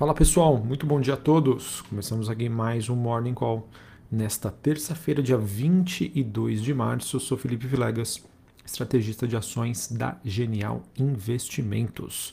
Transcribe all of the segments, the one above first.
Fala pessoal, muito bom dia a todos. Começamos aqui mais um Morning Call nesta terça-feira, dia 22 de março. Eu sou Felipe Vilegas, estrategista de ações da Genial Investimentos.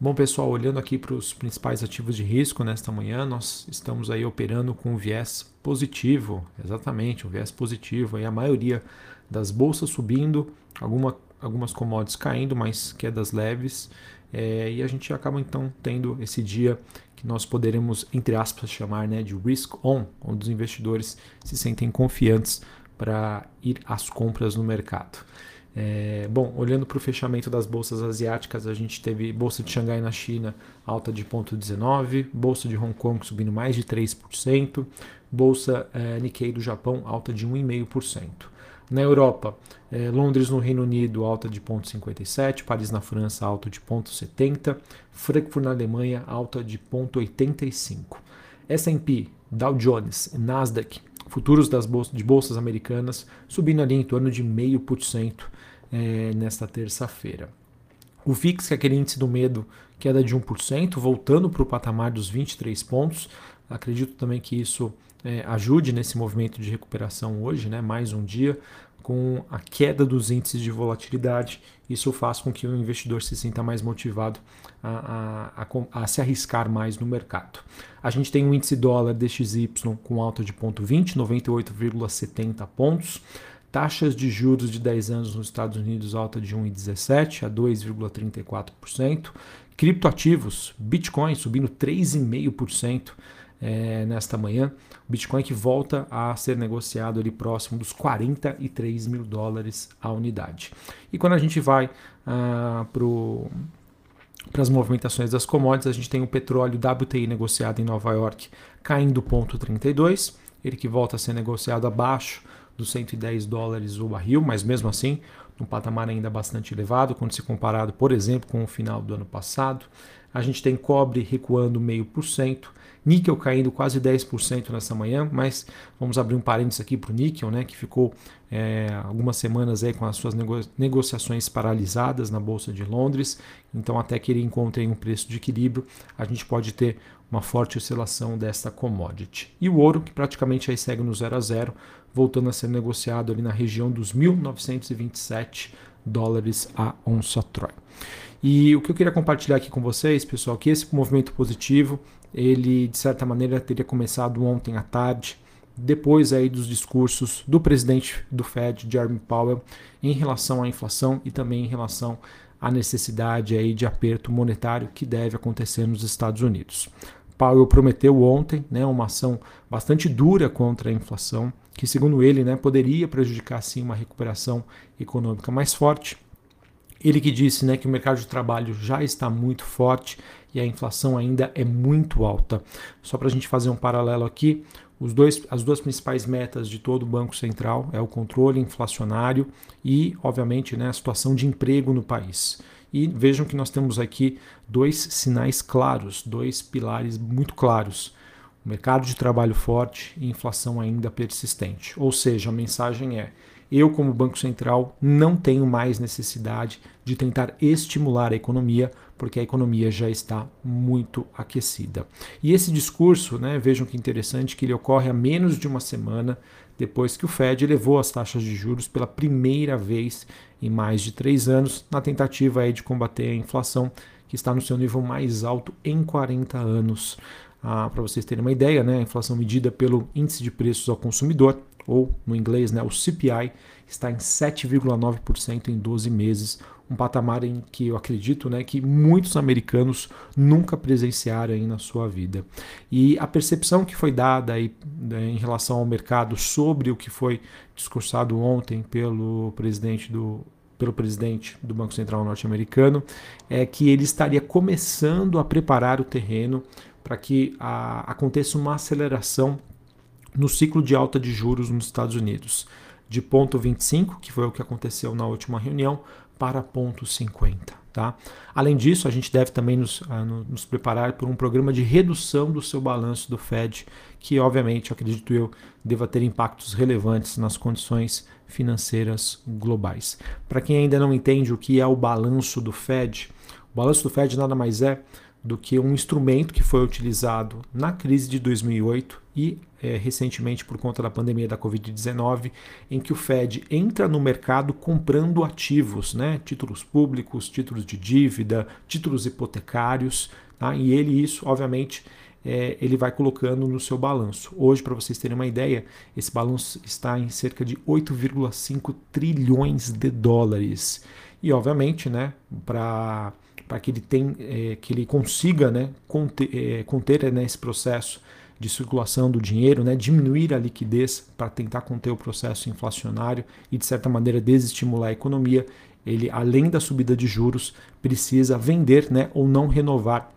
Bom pessoal, olhando aqui para os principais ativos de risco nesta manhã, nós estamos aí operando com um viés positivo, exatamente, um viés positivo. Aí a maioria das bolsas subindo, alguma, algumas commodities caindo, mas quedas leves. É, e a gente acaba então tendo esse dia que nós poderemos, entre aspas, chamar né, de risk on, onde os investidores se sentem confiantes para ir às compras no mercado. É, bom, olhando para o fechamento das bolsas asiáticas, a gente teve bolsa de Xangai na China alta de 0,19, bolsa de Hong Kong subindo mais de 3%, bolsa é, Nikkei do Japão alta de 1,5%. Na Europa, eh, Londres no Reino Unido alta de 0,57, Paris na França alta de 0,70, Frankfurt na Alemanha alta de 0,85. S&P, Dow Jones, Nasdaq, futuros das bolsas, de bolsas americanas subindo ali em torno de 0,5% eh, nesta terça-feira. O VIX, que é aquele índice do medo, queda de 1%, voltando para o patamar dos 23 pontos. Acredito também que isso é, ajude nesse movimento de recuperação hoje, né, mais um dia, com a queda dos índices de volatilidade. Isso faz com que o investidor se sinta mais motivado a, a, a, a se arriscar mais no mercado. A gente tem um índice dólar DXY com alta de 0,20, 98,70 pontos. Taxas de juros de 10 anos nos Estados Unidos alta de 1,17 a 2,34%. Criptoativos, Bitcoin subindo 3,5% é, nesta manhã. O Bitcoin que volta a ser negociado ali próximo dos 43 mil dólares a unidade. E quando a gente vai ah, para as movimentações das commodities, a gente tem o petróleo WTI negociado em Nova York caindo 0,32, ele que volta a ser negociado abaixo dos 110 dólares o barril, mas mesmo assim um patamar ainda bastante elevado quando se comparado, por exemplo, com o final do ano passado. A gente tem cobre recuando 0,5%, níquel caindo quase 10% nessa manhã, mas vamos abrir um parênteses aqui para o níquel, né, que ficou é, algumas semanas aí com as suas nego negociações paralisadas na Bolsa de Londres, então até que ele encontre um preço de equilíbrio, a gente pode ter uma forte oscilação desta commodity. E o ouro, que praticamente aí segue no 0 a 0, voltando a ser negociado ali na região dos 1927 dólares a onça Troy. E o que eu queria compartilhar aqui com vocês, pessoal, que esse movimento positivo, ele de certa maneira teria começado ontem à tarde, depois aí dos discursos do presidente do Fed, Jeremy Powell, em relação à inflação e também em relação à necessidade aí de aperto monetário que deve acontecer nos Estados Unidos. Powell prometeu ontem né, uma ação bastante dura contra a inflação, que, segundo ele, né, poderia prejudicar sim uma recuperação econômica mais forte. Ele que disse né, que o mercado de trabalho já está muito forte e a inflação ainda é muito alta. Só para a gente fazer um paralelo aqui, os dois, as duas principais metas de todo o Banco Central é o controle inflacionário e, obviamente, né, a situação de emprego no país. E vejam que nós temos aqui dois sinais claros, dois pilares muito claros. O mercado de trabalho forte e inflação ainda persistente. Ou seja, a mensagem é: eu, como Banco Central, não tenho mais necessidade de tentar estimular a economia, porque a economia já está muito aquecida. E esse discurso, né, vejam que interessante, que ele ocorre há menos de uma semana depois que o Fed elevou as taxas de juros pela primeira vez em mais de três anos, na tentativa aí de combater a inflação, que está no seu nível mais alto em 40 anos. Ah, Para vocês terem uma ideia, né, a inflação medida pelo índice de preços ao consumidor, ou no inglês né, o CPI, está em 7,9% em 12 meses, um patamar em que eu acredito né, que muitos americanos nunca presenciaram aí na sua vida. E a percepção que foi dada aí, né, em relação ao mercado sobre o que foi discursado ontem pelo presidente do pelo presidente do Banco Central norte-americano é que ele estaria começando a preparar o terreno para que a, aconteça uma aceleração no ciclo de alta de juros nos Estados Unidos, de ponto 25, que foi o que aconteceu na última reunião, para ponto 50. Tá? Além disso, a gente deve também nos, uh, nos preparar por um programa de redução do seu balanço do Fed, que obviamente, acredito eu, deva ter impactos relevantes nas condições financeiras globais. Para quem ainda não entende o que é o balanço do Fed, o balanço do Fed nada mais é do que um instrumento que foi utilizado na crise de 2008 e é, recentemente por conta da pandemia da Covid-19, em que o Fed entra no mercado comprando ativos, né, títulos públicos, títulos de dívida, títulos hipotecários, tá? e ele isso, obviamente, é, ele vai colocando no seu balanço. Hoje, para vocês terem uma ideia, esse balanço está em cerca de 8,5 trilhões de dólares. E, obviamente, né, para para que ele tem, é, que ele consiga né, conter, é, conter né, esse processo de circulação do dinheiro, né, diminuir a liquidez para tentar conter o processo inflacionário e de certa maneira desestimular a economia. Ele, além da subida de juros, precisa vender né, ou não renovar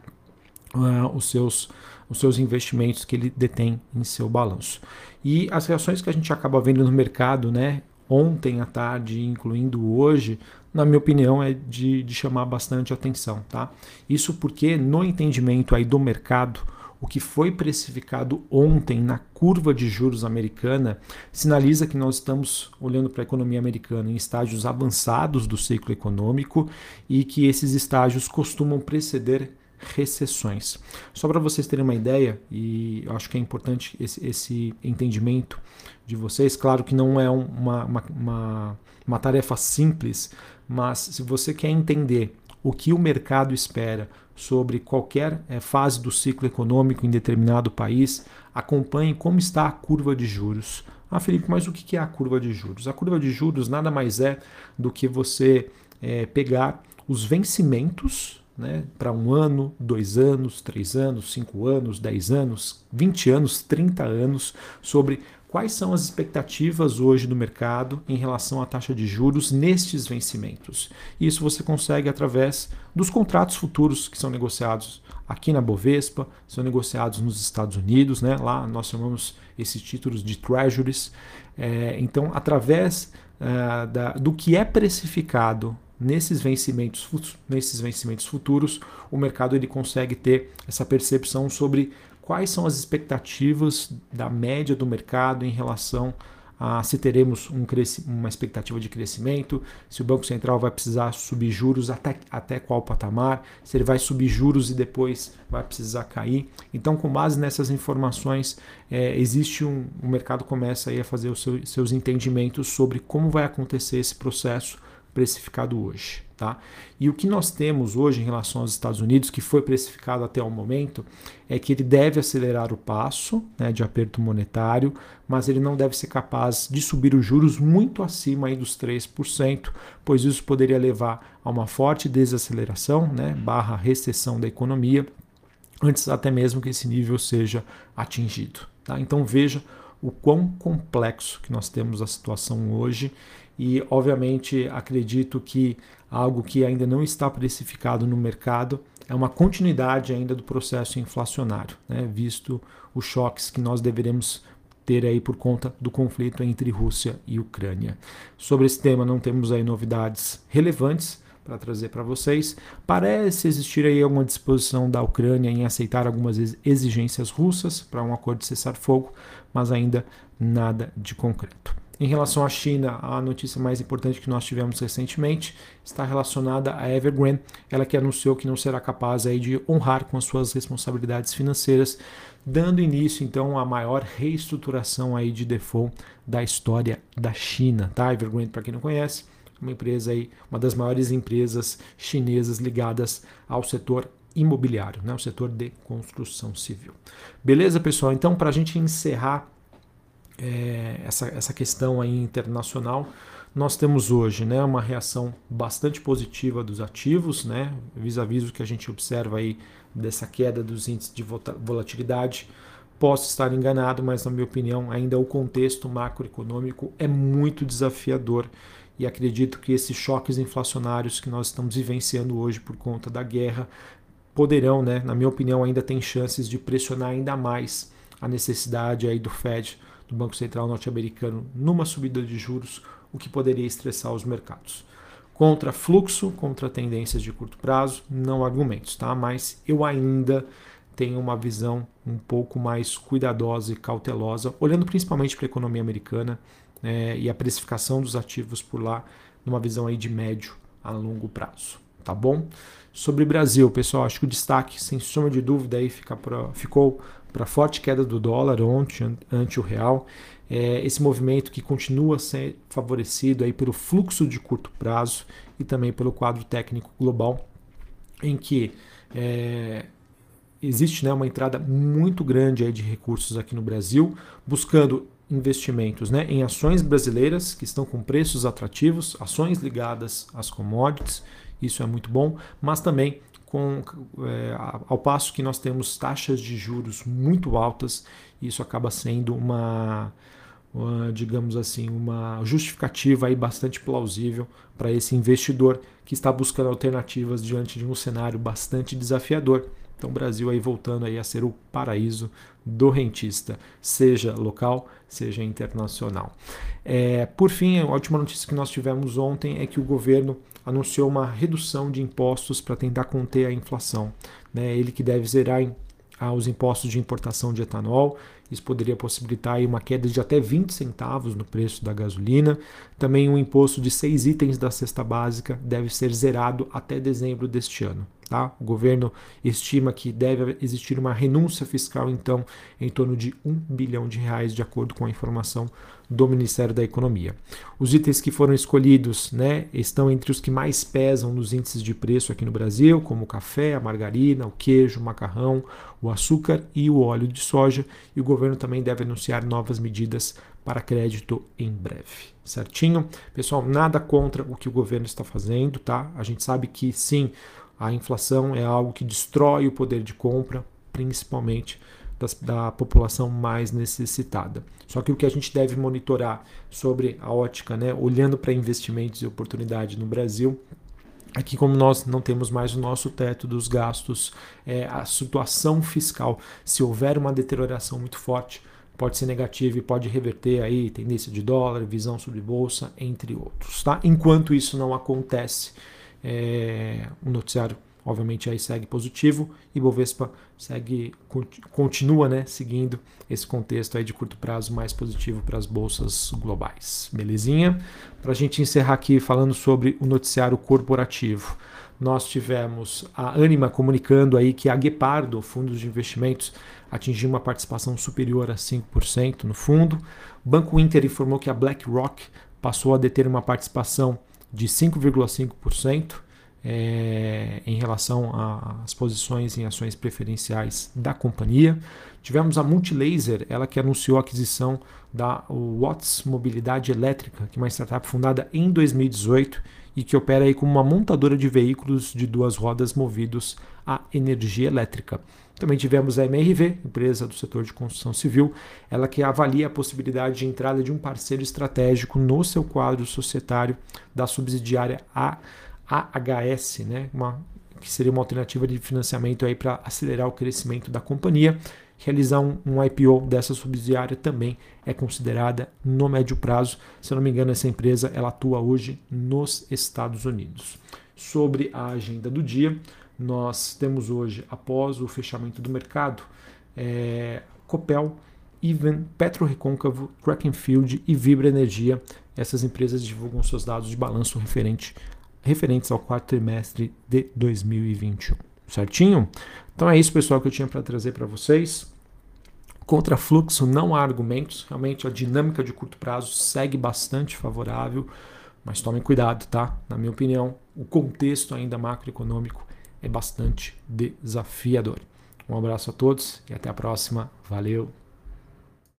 uh, os, seus, os seus investimentos que ele detém em seu balanço. E as reações que a gente acaba vendo no mercado, né, ontem à tarde, incluindo hoje, na minha opinião, é de, de chamar bastante atenção. Tá? Isso porque, no entendimento aí do mercado, o que foi precificado ontem na curva de juros americana sinaliza que nós estamos olhando para a economia americana em estágios avançados do ciclo econômico e que esses estágios costumam preceder recessões. Só para vocês terem uma ideia, e acho que é importante esse, esse entendimento de vocês, claro que não é uma, uma, uma, uma tarefa simples, mas se você quer entender o que o mercado espera sobre qualquer é, fase do ciclo econômico em determinado país, acompanhe como está a curva de juros. Ah, Felipe, mas o que é a curva de juros? A curva de juros nada mais é do que você é, pegar os vencimentos né, para um ano, dois anos, três anos, cinco anos, dez anos, vinte anos, trinta anos, sobre quais são as expectativas hoje do mercado em relação à taxa de juros nestes vencimentos. Isso você consegue através dos contratos futuros que são negociados aqui na Bovespa, são negociados nos Estados Unidos, né? lá nós chamamos esses títulos de treasuries. É, então, através é, da, do que é precificado nesses vencimentos, nesses vencimentos futuros, o mercado ele consegue ter essa percepção sobre quais são as expectativas da média do mercado em relação a se teremos um uma expectativa de crescimento, se o Banco Central vai precisar subir juros até, até qual patamar, se ele vai subir juros e depois vai precisar cair. Então, com base nessas informações, é, existe um, o mercado começa aí a fazer os seu, seus entendimentos sobre como vai acontecer esse processo precificado hoje. Tá? E o que nós temos hoje em relação aos Estados Unidos, que foi precificado até o momento, é que ele deve acelerar o passo né, de aperto monetário, mas ele não deve ser capaz de subir os juros muito acima aí dos 3%, pois isso poderia levar a uma forte desaceleração, né, barra recessão da economia, antes até mesmo que esse nível seja atingido. Tá? Então veja o quão complexo que nós temos a situação hoje e, obviamente, acredito que algo que ainda não está precificado no mercado é uma continuidade ainda do processo inflacionário, né? visto os choques que nós deveremos ter aí por conta do conflito entre Rússia e Ucrânia. Sobre esse tema não temos aí novidades relevantes para trazer para vocês. Parece existir aí alguma disposição da Ucrânia em aceitar algumas exigências russas para um acordo de cessar-fogo, mas ainda nada de concreto. Em relação à China, a notícia mais importante que nós tivemos recentemente está relacionada à Evergrande, ela que anunciou que não será capaz aí de honrar com as suas responsabilidades financeiras, dando início então à maior reestruturação aí de default da história da China. Tá? Evergrande, para quem não conhece, uma empresa aí, uma das maiores empresas chinesas ligadas ao setor imobiliário, né? o setor de construção civil. Beleza, pessoal? Então, para a gente encerrar é, essa, essa questão aí internacional, nós temos hoje né, uma reação bastante positiva dos ativos, né, vis-à-vis -vis o que a gente observa aí dessa queda dos índices de volatilidade. Posso estar enganado, mas na minha opinião, ainda o contexto macroeconômico é muito desafiador e acredito que esses choques inflacionários que nós estamos vivenciando hoje por conta da guerra poderão, né, na minha opinião, ainda tem chances de pressionar ainda mais a necessidade aí do Fed do Banco Central norte-americano numa subida de juros, o que poderia estressar os mercados. Contra fluxo, contra tendências de curto prazo, não argumentos, tá? Mas eu ainda tenho uma visão um pouco mais cuidadosa e cautelosa, olhando principalmente para a economia americana é, e a precificação dos ativos por lá, numa visão aí de médio a longo prazo. tá bom? Sobre Brasil, pessoal, acho que o destaque, sem sombra de dúvida, aí fica pra, ficou para a forte queda do dólar ontem ante o real. É, esse movimento que continua a ser favorecido aí pelo fluxo de curto prazo e também pelo quadro técnico global, em que é, existe né, uma entrada muito grande aí de recursos aqui no Brasil, buscando investimentos né, em ações brasileiras que estão com preços atrativos, ações ligadas às commodities, isso é muito bom, mas também com, é, ao passo que nós temos taxas de juros muito altas, isso acaba sendo uma, uma digamos assim, uma justificativa aí bastante plausível para esse investidor que está buscando alternativas diante de um cenário bastante desafiador. Então, o Brasil aí voltando aí a ser o paraíso do rentista, seja local, seja internacional. É, por fim, a última notícia que nós tivemos ontem é que o governo anunciou uma redução de impostos para tentar conter a inflação. Né? Ele que deve zerar em, os impostos de importação de etanol, isso poderia possibilitar uma queda de até 20 centavos no preço da gasolina. Também um imposto de seis itens da cesta básica deve ser zerado até dezembro deste ano. Tá? O governo estima que deve existir uma renúncia fiscal, então, em torno de um bilhão de reais, de acordo com a informação do Ministério da Economia. Os itens que foram escolhidos né, estão entre os que mais pesam nos índices de preço aqui no Brasil, como o café, a margarina, o queijo, o macarrão, o açúcar e o óleo de soja. E o governo também deve anunciar novas medidas para crédito em breve. Certinho? Pessoal, nada contra o que o governo está fazendo, tá? A gente sabe que sim, a inflação é algo que destrói o poder de compra, principalmente das, da população mais necessitada. Só que o que a gente deve monitorar sobre a ótica, né, olhando para investimentos e oportunidade no Brasil, Aqui, como nós não temos mais o nosso teto dos gastos, é, a situação fiscal, se houver uma deterioração muito forte, pode ser negativa e pode reverter aí tendência de dólar, visão sobre bolsa, entre outros. Tá? Enquanto isso não acontece, é, o noticiário obviamente aí segue positivo e Bovespa segue continua né, seguindo esse contexto aí de curto prazo mais positivo para as bolsas globais. Belezinha? Para a gente encerrar aqui falando sobre o noticiário corporativo. Nós tivemos a Anima comunicando aí que a Guepardo, fundo de investimentos, atingiu uma participação superior a 5% no fundo. O Banco Inter informou que a BlackRock passou a deter uma participação de 5,5% é, em relação às posições em ações preferenciais da companhia. Tivemos a Multilaser, ela que anunciou a aquisição da Watts Mobilidade Elétrica, que é uma startup fundada em 2018 e que opera aí como uma montadora de veículos de duas rodas movidos a energia elétrica. Também tivemos a MRV, empresa do setor de construção civil, ela que avalia a possibilidade de entrada de um parceiro estratégico no seu quadro societário da subsidiária A AHS, né? Uma, que seria uma alternativa de financiamento para acelerar o crescimento da companhia. Realizar um, um, IPO dessa subsidiária também é considerada no médio prazo. Se eu não me engano, essa empresa ela atua hoje nos Estados Unidos. Sobre a agenda do dia, nós temos hoje, após o fechamento do mercado, é, Copel, Even, Petro Recôncavo, Krakenfield e Vibra Energia. Essas empresas divulgam seus dados de balanço referente referentes ao quarto trimestre de 2021. Certinho? Então é isso, pessoal, que eu tinha para trazer para vocês. Contra fluxo não há argumentos, realmente a dinâmica de curto prazo segue bastante favorável, mas tomem cuidado, tá? Na minha opinião, o contexto ainda macroeconômico é bastante desafiador. Um abraço a todos e até a próxima. Valeu!